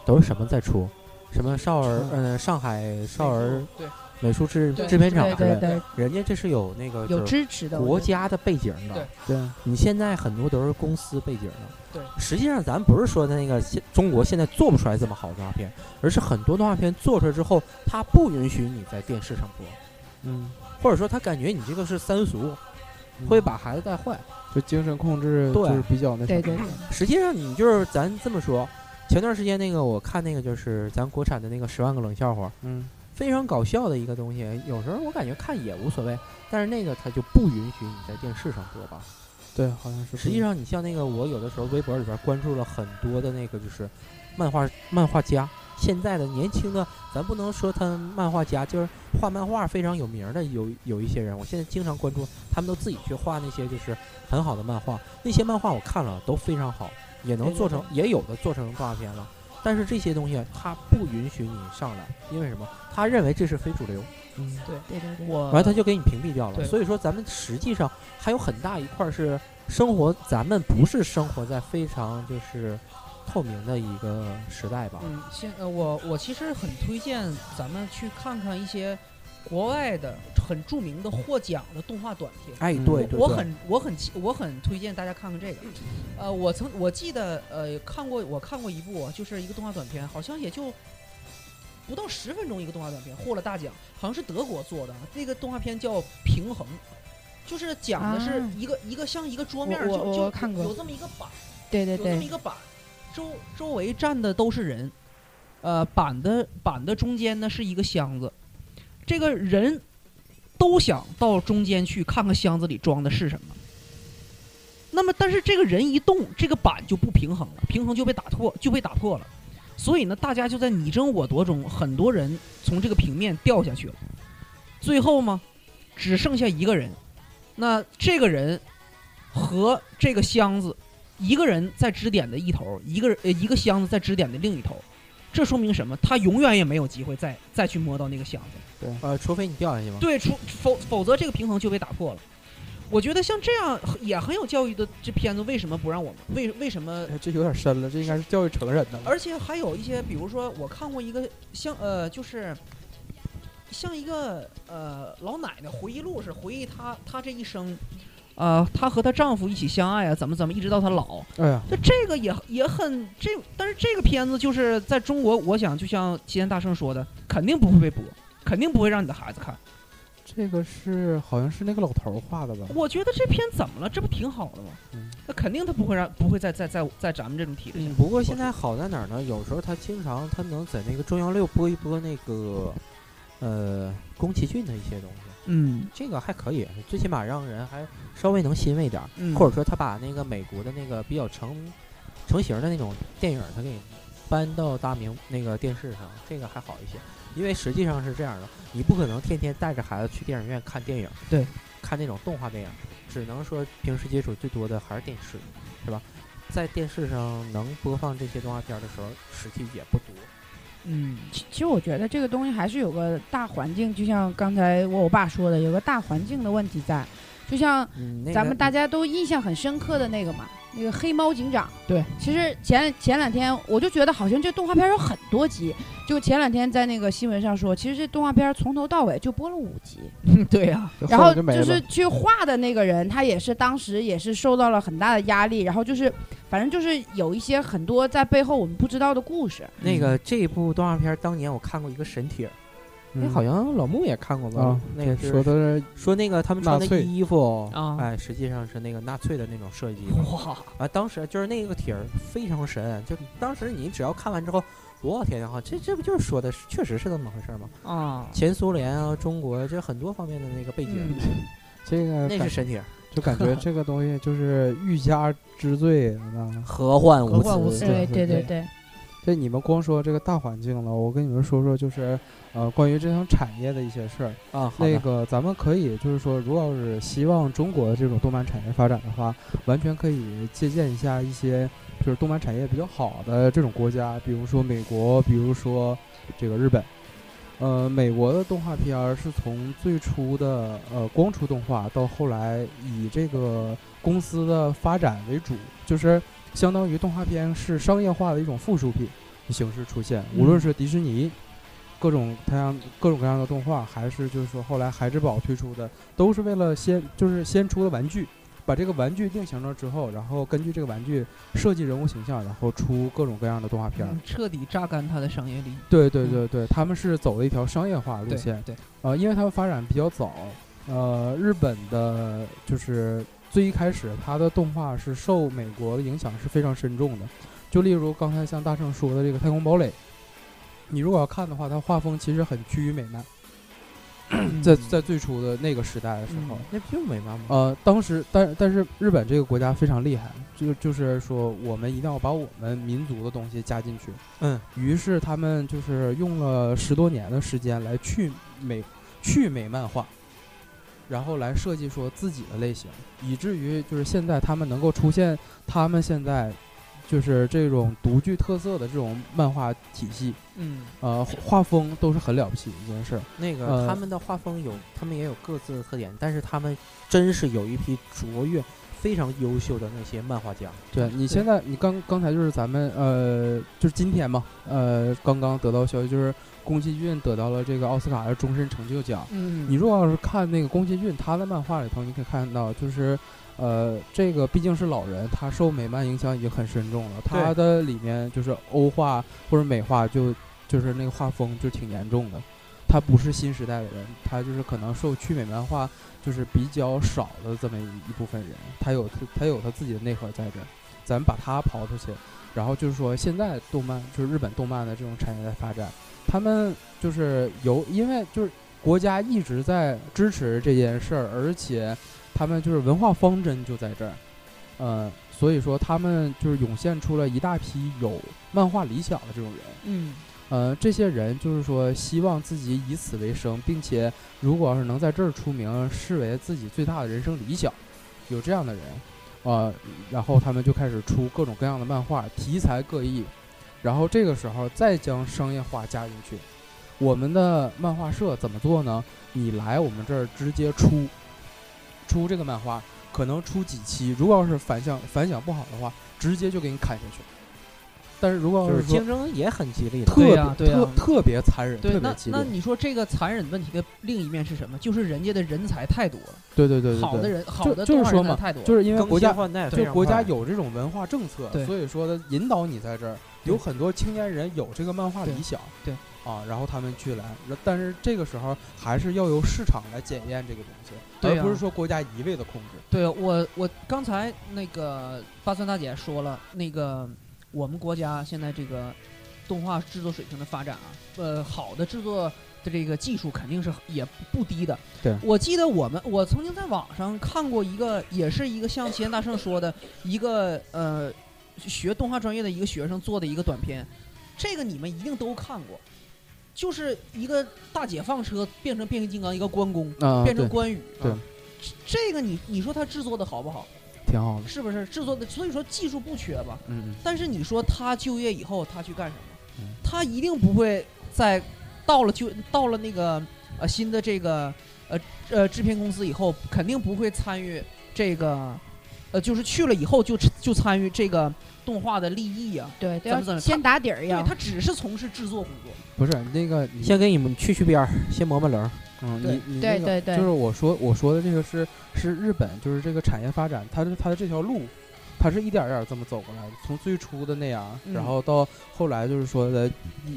都是什么在出？什么少儿，嗯、上海少儿对美术制制片厂之类的，对对对，人家这是有那个有就是支持的国家的背景的。对对，你现在很多都是公司背景的。对，实际上咱不是说的那个现中国现在做不出来这么好的动画片，而是很多动画片做出来之后，它不允许你在电视上播，嗯，或者说他感觉你这个是三俗，会把孩子带坏。就精神控制就是比较那什么对对对，实际上你就是咱这么说，前段时间那个我看那个就是咱国产的那个《十万个冷笑话》，嗯，非常搞笑的一个东西，有时候我感觉看也无所谓，但是那个它就不允许你在电视上播吧。对，好像是。实际，上，你像那个我有的时候微博里边关注了很多的那个就是漫画漫画家，现在的年轻的，咱不能说他漫画家，就是画漫画非常有名的有有一些人，我现在经常关注，他们都自己去画那些就是很好的漫画，那些漫画我看了都非常好，也能做成，也有的做成动画片了。但是这些东西他不允许你上来，因为什么？他认为这是非主流，嗯，对对对对，我完了他就给你屏蔽掉了。所以说，咱们实际上还有很大一块儿是生活，咱们不是生活在非常就是透明的一个时代吧？嗯，现呃，我我其实很推荐咱们去看看一些国外的很著名的获奖的动画短片。哎，对我很我很我很推荐大家看看这个，呃，我曾我记得呃看过我看过一部就是一个动画短片，好像也就不到十分钟一个动画短片获了大奖，好像是德国做的，那个动画片叫《平衡》，就是讲的是啊一个、一个像一个桌面就就有这么一个板，对对对有这么一，个板，周周围站的都是人，呃，板的板的中间呢是一个箱子，这个人都想到中间去看看箱子里装的是什么。那么，但是这个人一动，这个板就不平衡了，平衡就被打破，就被打破了。所以呢，大家就在你争我夺中，很多人从这个平面掉下去了。最后嘛，只剩下一个人。那这个人和这个箱子一个人在支点的一头，一个人呃一个箱子在支点的另一头，这说明什么？他永远也没有机会再再去摸到那个箱子。对呃，除非你掉下去嘛。对，除否否则这个平衡就被打破了。我觉得像这样也很有教育的这片子，为什么不让我们？为为什么？哎这有点深了，这应该是教育成人的了。而且还有一些，比如说我看过一个像呃，就是像一个呃老奶奶回忆录是回忆她她这一生，呃，她和她丈夫一起相爱啊，怎么怎么一直到她老，哎呀，那这个也也很这，但是这个片子就是在中国，我想就像齐天大圣说的，肯定不会被播，肯定不会让你的孩子看。这个是好像是那个老头儿画的吧？我觉得这片怎么了？这不挺好的吗？嗯那肯定他不会让不会在在在在咱们这种体制下。嗯，不过现在好在哪儿呢？有时候他经常他能在那个中央六播一播那个呃宫崎骏的一些东西，嗯这个还可以，最起码让人还稍微能欣慰点儿。嗯，或者说他把那个美国的那个比较成成型的那种电影，他给搬到大明那个电视上，这个还好一些。因为实际上是这样的，你不可能天天带着孩子去电影院看电影，对，看那种动画电影，只能说平时接触最多的还是电视，是吧？在电视上能播放这些动画片的时候，实际也不多。嗯其其实我觉得这个东西还是有个大环境，就像刚才我我爸说的，有个大环境的问题在。就像咱们大家都印象很深刻的那个嘛，那个黑猫警长。对，其实前前两天我就觉得好像这动画片有很多集，就前两天在那个新闻上说，其实这动画片从头到尾就播了五集。对呀、然后就是去画的那个人，他也是当时也是受到了很大的压力，然后就是反正就是有一些很多在背后我们不知道的故事。那个这部动画片，当年我看过一个神帖儿，哎，嗯好像老穆也看过吧？啊，那个说的是说那个他们穿的衣服啊哎，实际上是那个纳粹的那种设计。哇，啊，当时就是那个帖儿非常神，就当时你只要看完之后，我天呀，这这不就是说的是确实是这么回事儿吗？啊，前苏联啊，中国这很多方面的那个背景，嗯这个感那是神帖儿，就感觉这个东西就是欲加之罪，那 何患无何患无辞。对对对对，这你们光说这个大环境了，我跟你们说说，就是呃，关于这项产业的一些事儿。啊，那个咱们可以就是说，如果要是希望中国的这种动漫产业发展的话，完全可以借鉴一下一些就是动漫产业比较好的这种国家，比如说美国，比如说这个日本。呃，美国的动画片儿是从最初的呃光出动画，到后来以这个公司的发展为主，就是相当于动画片是商业化的一种附属品形式出现。无论是迪士尼，各种它样各种各样的动画，还是就是说后来孩之宝推出的，都是为了先就是先出的玩具，把这个玩具定型了之后，然后根据这个玩具设计人物形象，然后出各种各样的动画片。嗯彻底榨干它的商业利益。对对对对，他们是走了一条商业化路对线。对，呃，因为他们发展比较早，呃，日本的就是最一开始，它的动画是受美国的影响是非常深重的。就例如刚才像大圣说的这个《太空堡垒》，你如果要看的话，它画风其实很趋于美漫，在在最初的那个时代的时候。嗯那不就美漫吗？呃，当时，但但是日本这个国家非常厉害，就就是说，我们一定要把我们民族的东西加进去。嗯，于是他们就是用了十多年的时间来去美去美漫画，然后来设计说自己的类型，以至于就是现在他们能够出现他们现在就是这种独具特色的这种漫画体系，嗯，呃，画风都是很了不起的一件事儿。那个、呃他们的画风有，他们也有各自的特点，但是他们真是有一批卓越、非常优秀的那些漫画家。对你现在，你刚刚才就是咱们呃，就是今天嘛，呃，刚刚得到消息，就是宫崎骏得到了这个奥斯卡的终身成就奖。嗯你如果要是看那个宫崎骏他的漫画里头，你可以看到，就是呃，这个毕竟是老人，他受美漫影响已经很深重了。他的里面就是欧化或者美化就，就是那个画风就挺严重的。他不是新时代的人，他就是可能受去美漫画就是比较少的这么一一部分人，他有他他有他自己的内核在这儿，咱们把他刨出去，然后就是说现在动漫就是日本动漫的这种产业在发展，他们就是有因为就是国家一直在支持这件事儿，而且他们就是文化方针就在这儿，呃，所以说他们就是涌现出了一大批有漫画理想的这种人。嗯。呃，这些人就是说希望自己以此为生，并且如果要是能在这儿出名，视为自己最大的人生理想，有这样的人，呃，然后他们就开始出各种各样的漫画，题材各异，然后这个时候再将商业化加进去。我们的漫画社怎么做呢？你来我们这儿直接出，出这个漫画，可能出几期，如果要是反响反响不好的话，直接就给你砍下去。但是如果要是竞争也很激烈。特别、对呀特特别残忍，对，那特别激烈。那你说这个残忍问题的另一面是什么？就是人家的人才太多了，对对对对对，好的人好的就是说嘛太多，就是因为更国家新换代就国家有这种文化政策，所以说呢引导你在这儿，有很多青年人有这个漫画理想，对啊，然后他们去来，但是这个时候还是要由市场来检验这个东西，而不是说国家一味的控制。对我，我刚才那个八三大姐说了，那个我们国家现在这个动画制作水平的发展啊，呃，好的制作的这个技术肯定是也不低的。对我记得我们我曾经在网上看过一个，也是一个像齐天大圣说的一个呃学动画专业的一个学生做的一个短片，这个你们一定都看过。就是一个大解放车变成变形金刚，一个关公啊，变成，关羽，对啊这个你你说他制作的好不好？挺好的。是不是制作的？所以说技术不缺吧？嗯嗯，但是你说他就业以后他去干什么嗯？他一定不会在到了就到了那个呃新的这个呃呃制片公司以后，肯定不会参与这个呃就是去了以后就就参与这个动画的利益啊。对，都怎么怎么先打底儿对要。他只是从事制作工作。不是那个你先给你们去去边儿，先磨磨棱。嗯，你你那个对对对就是我说我说的这个是是日本，就是这个产业发展，它的它的这条路，它是一点点这么走过来的，从最初的那样，嗯然后到后来就是说的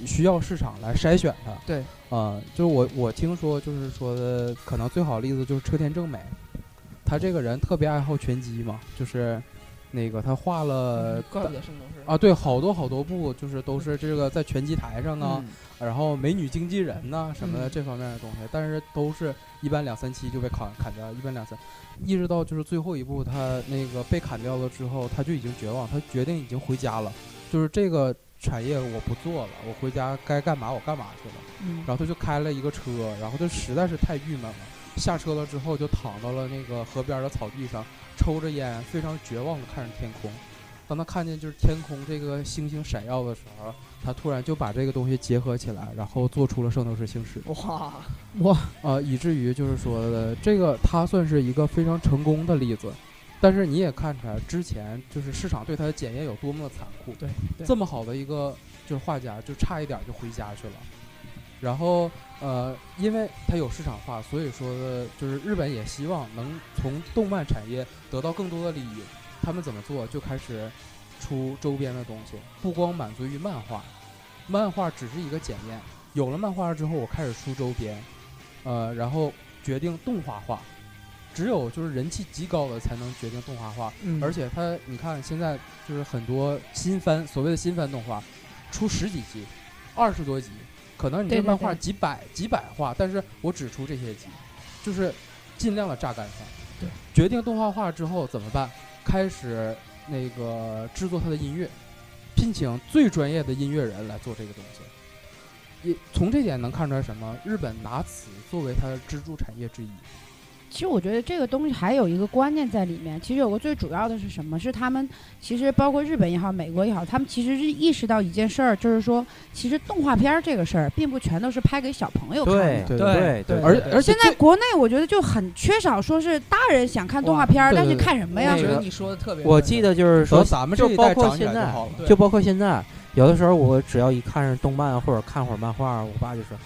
需要市场来筛选它。对，啊、就是我我听说就是说的，可能最好的例子就是车田正美，他这个人特别爱好拳击嘛，就是那个他画了怪不得圣斗士啊，对，好多好多部就是都是这个在拳击台上啊，嗯。然后美女经纪人呐、什么的嗯。这方面的东西，但是都是一般两三期就被砍砍掉，一般两三，一直到就是最后一部他那个被砍掉了之后，他就已经绝望，他决定已经回家了，就是这个产业我不做了，我回家该干嘛我干嘛去了。嗯。然后他就开了一个车，然后他实在是太郁闷了，下车了之后就躺到了那个河边的草地上，抽着烟，非常绝望的看着天空。当他看见就是天空这个星星闪耀的时候，他突然就把这个东西结合起来，然后做出了《圣斗士星矢》。哇哇，呃，以至于就是说的这个，他算是一个非常成功的例子。但是你也看出来，之前就是市场对他的检验有多么的残酷。对对这么好的一个就是画家，就差一点就回家去了。然后呃，因为它有市场化，所以说的就是日本也希望能从动漫产业得到更多的利益。他们怎么做？就开始出周边的东西，不光满足于漫画，漫画只是一个检验。有了漫画之后，我开始出周边，呃，然后决定动画化。只有就是人气极高的才能决定动画化，嗯而且它你看现在就是很多新番，所谓的新番动画，出十几集，二十多集，可能你这漫画对几百几百画，但是我只出这些集，就是尽量的榨干它。对，决定动画化之后怎么办？开始那个制作它的音乐，聘请最专业的音乐人来做这个东西。也从这点能看出来什么？日本拿此作为它的支柱产业之一。其实我觉得这个东西还有一个观念在里面。其实有个最主要的是什么？是他们其实包括日本也好，美国也好，他们其实是意识到一件事儿，就是说，其实动画片儿这个事儿，并不全都是拍给小朋友看的。对对对对而而现在国内我觉得就很缺少，说是大人想看动画片儿，但是看什么呀我？觉得你说的特别，我记得就是说，咱们这就包一代长起括现在来就好了。就包括现在，有的时候我只要一看上动漫或者看会儿漫画，我爸就说：“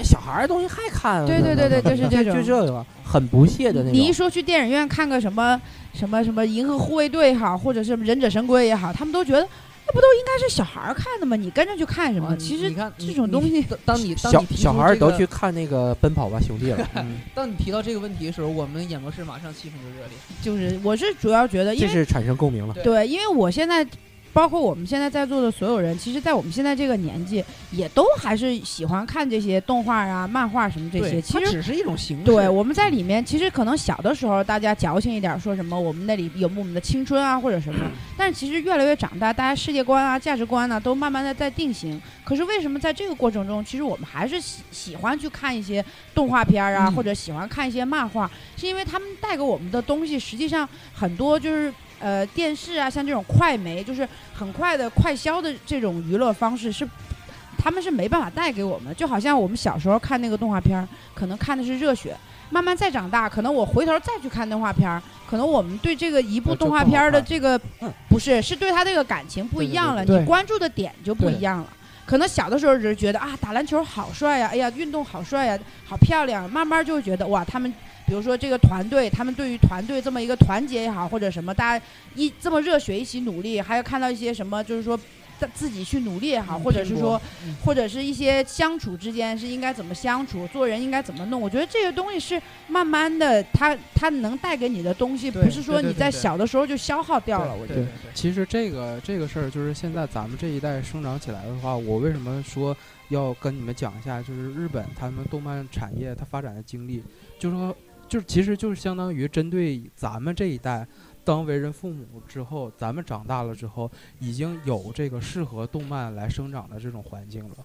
哎，小孩儿的东西还看啊？”对对对对 就是这种就这个很不屑的那种。你一说去电影院看个什么什么什么《银河护卫队》也好，或者是《忍者神龟》也好，他们都觉得那不都应该是小孩儿看的吗？你跟着去看什么？哇其实你看这种东西，当当你当小你提出小孩儿都去看那个《奔跑吧兄弟》了，嗯 当你提到这个问题的时候，我们演播室马上气氛就热烈。就是我是主要觉得，因为这是产生共鸣了。对对，因为我现在。包括我们现在在座的所有人，其实，在我们现在这个年纪，也都还是喜欢看这些动画啊、漫画什么这些。其实只是一种形式。对，我们在里面，其实可能小的时候大家矫情一点，说什么我们那里有我们的青春啊或者什么，但是其实越来越长大，大家世界观啊、价值观呢、都慢慢的在定型。可是为什么在这个过程中，其实我们还是喜喜欢去看一些动画片儿啊，嗯或者喜欢看一些漫画，是因为他们带给我们的东西，实际上很多就是。呃，电视啊，像这种快媒，就是很快的快消的这种娱乐方式是，他们是没办法带给我们的。就好像我们小时候看那个动画片儿，可能看的是热血，慢慢再长大，可能我回头再去看动画片儿，可能我们对这个一部动画片儿的这个嗯不是，是对他这个感情不一样了，对你关注的点就不一样了。可能小的时候只是觉得啊，打篮球好帅呀，哎呀，运动好帅呀，好漂亮。慢慢就会觉得哇，他们比如说这个团队，他们对于团队这么一个团结也好，或者什么，大家一这么热血一起努力，还有看到一些什么，就是说自自己去努力也好，嗯或者是说嗯或者是一些相处之间是应该怎么相处，做人应该怎么弄。我觉得这个东西是慢慢的，它它能带给你的东西，不是说你在小的时候就消耗掉了。我觉得其实这个这个事儿，就是现在咱们这一代生长起来的话，我为什么说要跟你们讲一下，就是日本他们动漫产业它发展的经历，就是说，就是其实就是相当于针对咱们这一代，当为人父母之后，咱们长大了之后，已经有这个适合动漫来生长的这种环境了。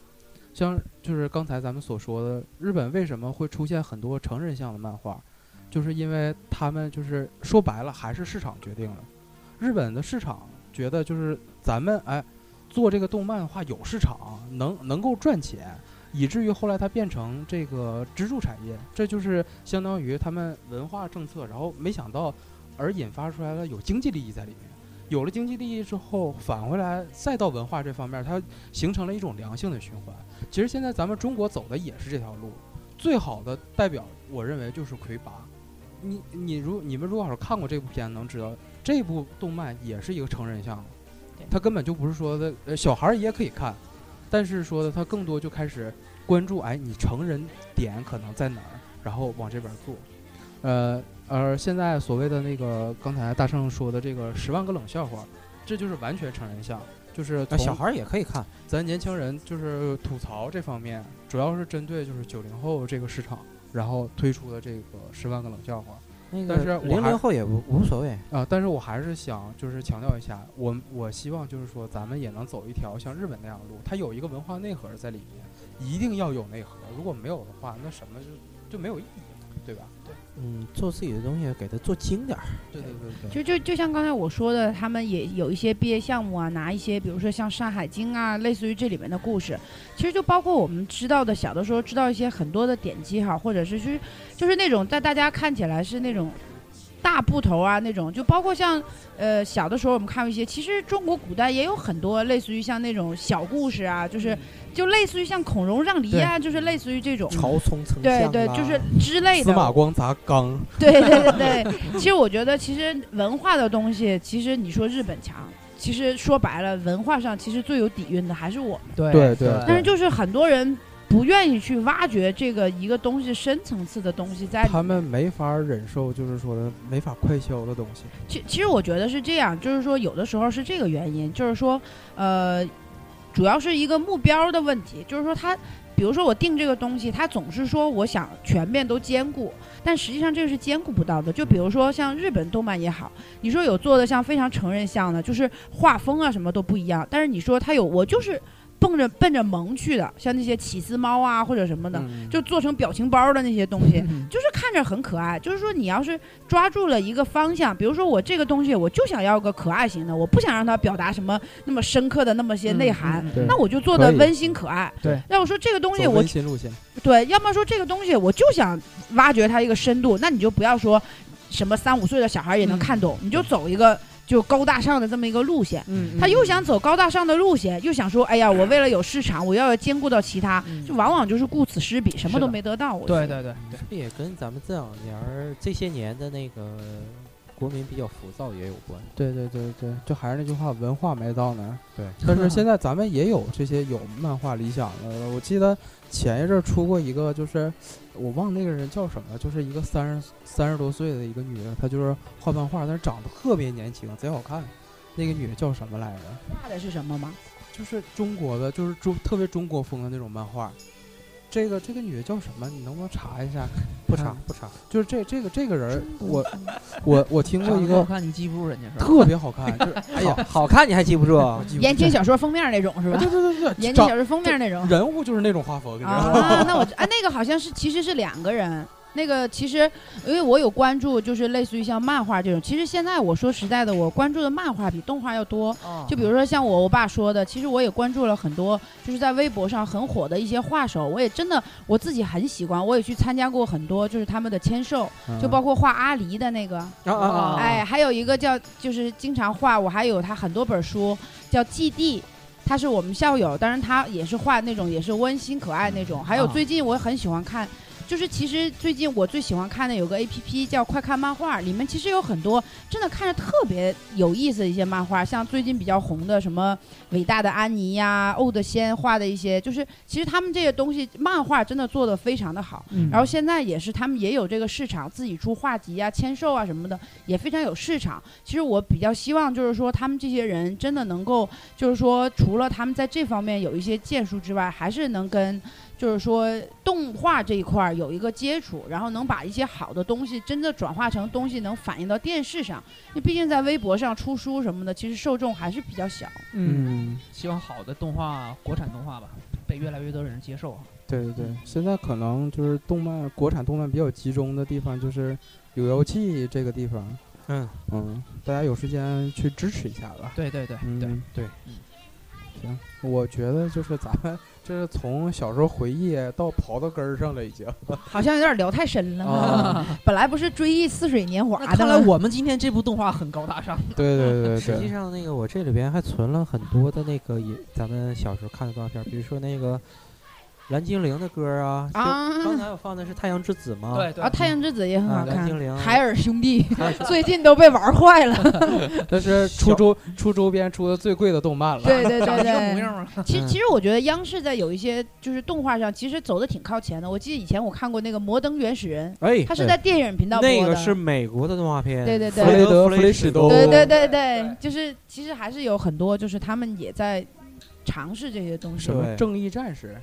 像就是刚才咱们所说的，日本为什么会出现很多成人向的漫画，就是因为他们就是说白了还是市场决定了。日本的市场觉得就是咱们哎做这个动漫的话有市场，能能够赚钱，以至于后来它变成这个支柱产业，这就是相当于他们文化政策，然后没想到而引发出来了有经济利益在里面。有了经济利益之后，返回来再到文化这方面，它形成了一种良性的循环。其实现在咱们中国走的也是这条路，最好的代表，我认为就是魁拔。你你如你们如果要是看过这部片，能知道这部动漫也是一个成人向的，它根本就不是说的呃小孩儿也可以看，但是说的他更多就开始关注哎你成人点可能在哪儿，然后往这边做，呃而现在所谓的那个刚才大圣说的这个十万个冷笑话，这就是完全成人向，就是小孩儿也可以看，咱年轻人就是吐槽这方面，主要是针对就是九零后这个市场，然后推出的这个十万个冷笑话。那但是个零零后也无无所谓。啊，但是我还是想就是强调一下，我我希望就是说咱们也能走一条像日本那样的路，它有一个文化内核在里面，一定要有内核，如果没有的话，那什么就就没有意义了，对吧？嗯，做自己的东西，给它做精点儿。对对对对。就就就像刚才我说的，他们也有一些毕业项目啊，拿一些比如说像《山海经》啊，类似于这里面的故事，其实就包括我们知道的，小的时候知道一些很多的典籍哈，或者是就是就是那种在大家看起来是那种大布头啊那种，就包括像呃小的时候我们看过一些，其实中国古代也有很多类似于像那种小故事啊，就是就类似于像孔融让梨啊，就是类似于这种。曹冲称对对就是之类的。司马光砸缸，对对对对，其实我觉得，其实文化的东西，其实你说日本强，其实说白了，文化上其实最有底蕴的还是我们。对对对但是就是很多人不愿意去挖掘这个一个东西深层次的东西在。他们没法忍受，就是说的没法快消的东西。其其实我觉得是这样，就是说有的时候是这个原因，就是说，呃，主要是一个目标的问题，就是说他。比如说我定这个东西，他总是说我想全面都兼顾，但实际上这个是兼顾不到的。就比如说像日本动漫也好，你说有做的像非常成人向的，就是画风啊什么都不一样，但是你说他有我就是奔着奔着萌去的，像那些起司猫啊或者什么的，嗯。就做成表情包的那些东西，嗯。就是看着很可爱。就是说，你要是抓住了一个方向，比如说我这个东西，我就想要个可爱型的，我不想让它表达什么那么深刻的那么些内涵，那我就做的温馨可爱。对，要我说这个东西走我温馨路线，对，要么说这个东西我就想挖掘它一个深度，那你就不要说什么三五岁的小孩也能看懂，你就走一个就高大上的这么一个路线。嗯他又想走高大上的路线，又想说，哎呀，我为了有市场，我要兼顾到其他，嗯就往往就是顾此失彼，什么都没得到。我觉得对对对对，这也跟咱们这两年儿这些年的那个国民比较浮躁也有关。对对对对，就还是那句话，文化没到那儿。对，但是 现在咱们也有这些有漫画理想的。我记得前一阵出过一个，就是我忘那个人叫什么，就是一个三十三十多岁的一个女的，她就是画漫画，但是长得特别年轻，贼好看。那个女的叫什么来着？画的是什么吗？就是中国的，就是中特别中国风的那种漫画。这个这个女的叫什么？你能不能查一下？不查不查，就是这这个这个人，我我我听过一个好看你记不住人家是吧？特别好看，就是 哎呀，好好看你还记不住啊？言情小说封面那种是吧？对对对对，言情小说封面那种。人物就是那种画风，你知道吗？啊，那我啊那个好像是其实是两个人。那个其实，因为我有关注，就是类似于像漫画这种。其实现在我说实在的，我关注的漫画比动画要多。就比如说像我我爸说的，其实我也关注了很多，就是在微博上很火的一些画手，我也真的我自己很喜欢，我也去参加过很多，就是他们的签售，就包括画阿狸的那个！哎，还有一个叫就是经常画，我还有他很多本书叫《祭地》，他是我们校友，当然他也是画那种也是温馨可爱那种。还有啊最近我很喜欢看，就是其实最近我最喜欢看的有个 A P P 叫快看漫画，里面其实有很多真的看着特别有意思的一些漫画，像最近比较红的什么伟大的安妮呀、欧德仙画的一些，就是其实他们这些东西漫画真的做的非常的好。嗯然后现在也是他们也有这个市场，自己出画集啊、签售啊什么的，也非常有市场。其实我比较希望就是说，他们这些人真的能够，就是说，除了他们在这方面有一些建树之外，还是能跟。就是说，动画这一块儿有一个接触，然后能把一些好的东西真的转化成东西，能反映到电视上。因为毕竟在微博上出书什么的，其实受众还是比较小。嗯，希望好的动画，国产动画吧，被越来越多人接受啊。对对对，现在可能就是动漫国产动漫比较集中的地方，就是有游记这个地方。嗯嗯，大家有时间去支持一下吧。对对对嗯，对，对，行，我觉得就是咱们这是从小时候回忆到刨到根儿上了，已经。好像有点聊太深了。啊本来不是追忆似水年华的吗？看来我们今天这部动画很高大上。对对对 实际，上那个我这里边还存了很多的那个也咱们小时候看的动画片，比如说那个蓝精灵的歌啊，啊刚才我放的是太阳之子吗，对对啊，太阳之子也很啊好看蓝精灵，海尔兄弟最近都被玩坏了。这是出周 出周边出的最贵的动漫了。对对长对对。一个模样啊。其实嗯其实我觉得央视在有一些就是动画上，其实走的挺靠前的。我记得以前我看过那个《摩登原始人》，哎，它是在电影频道播的。那个是美国的动画片，对对对弗雷德弗雷史东对对对对，就是其实还是有很多，就是他们也在尝试这些东西什。么对正义战士？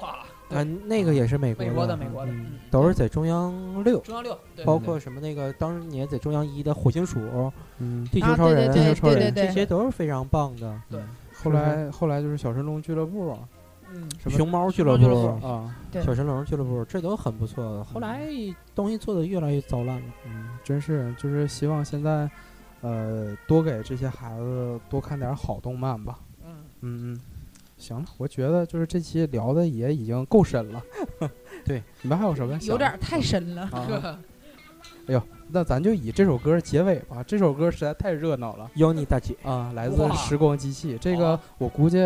哇，啊，那个也是美国美国的美国的都是在中央六，中央六，对。包括什么那个当年在中央一的火星鼠、嗯，地球超人、啊对对对对对。这些都是非常棒的。对。后来后来就是小神龙俱乐部啊嗯，什么熊猫俱乐熊猫部、啊，对。小神龙俱乐部，这都很不错的。后来东西做的越来越糟烂了。嗯，真是就是希望现在，呃，多给这些孩子多看点好动漫吧。嗯，嗯嗯，行了，我觉得就是这期聊的也已经够深了。对，你们还有什么想？有点儿太深了。啊。那咱就以这首歌结尾吧，这首歌实在太热闹了妖妮大姐，啊！来自时光机器，这个我估计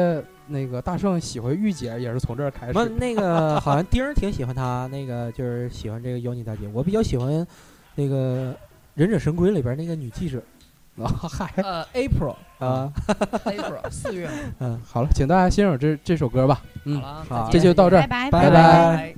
那个大圣喜欢御姐也是从这儿开始什么那个 好像丁儿挺喜欢他，那个就是喜欢这个妖妮大姐。我比较喜欢那个《忍者神龟》里边那个女记者啊，嗨呃，April。啊，April 四月，嗯，好了，请大家欣赏这这首歌吧。嗯，好这就到这儿拜，拜。拜拜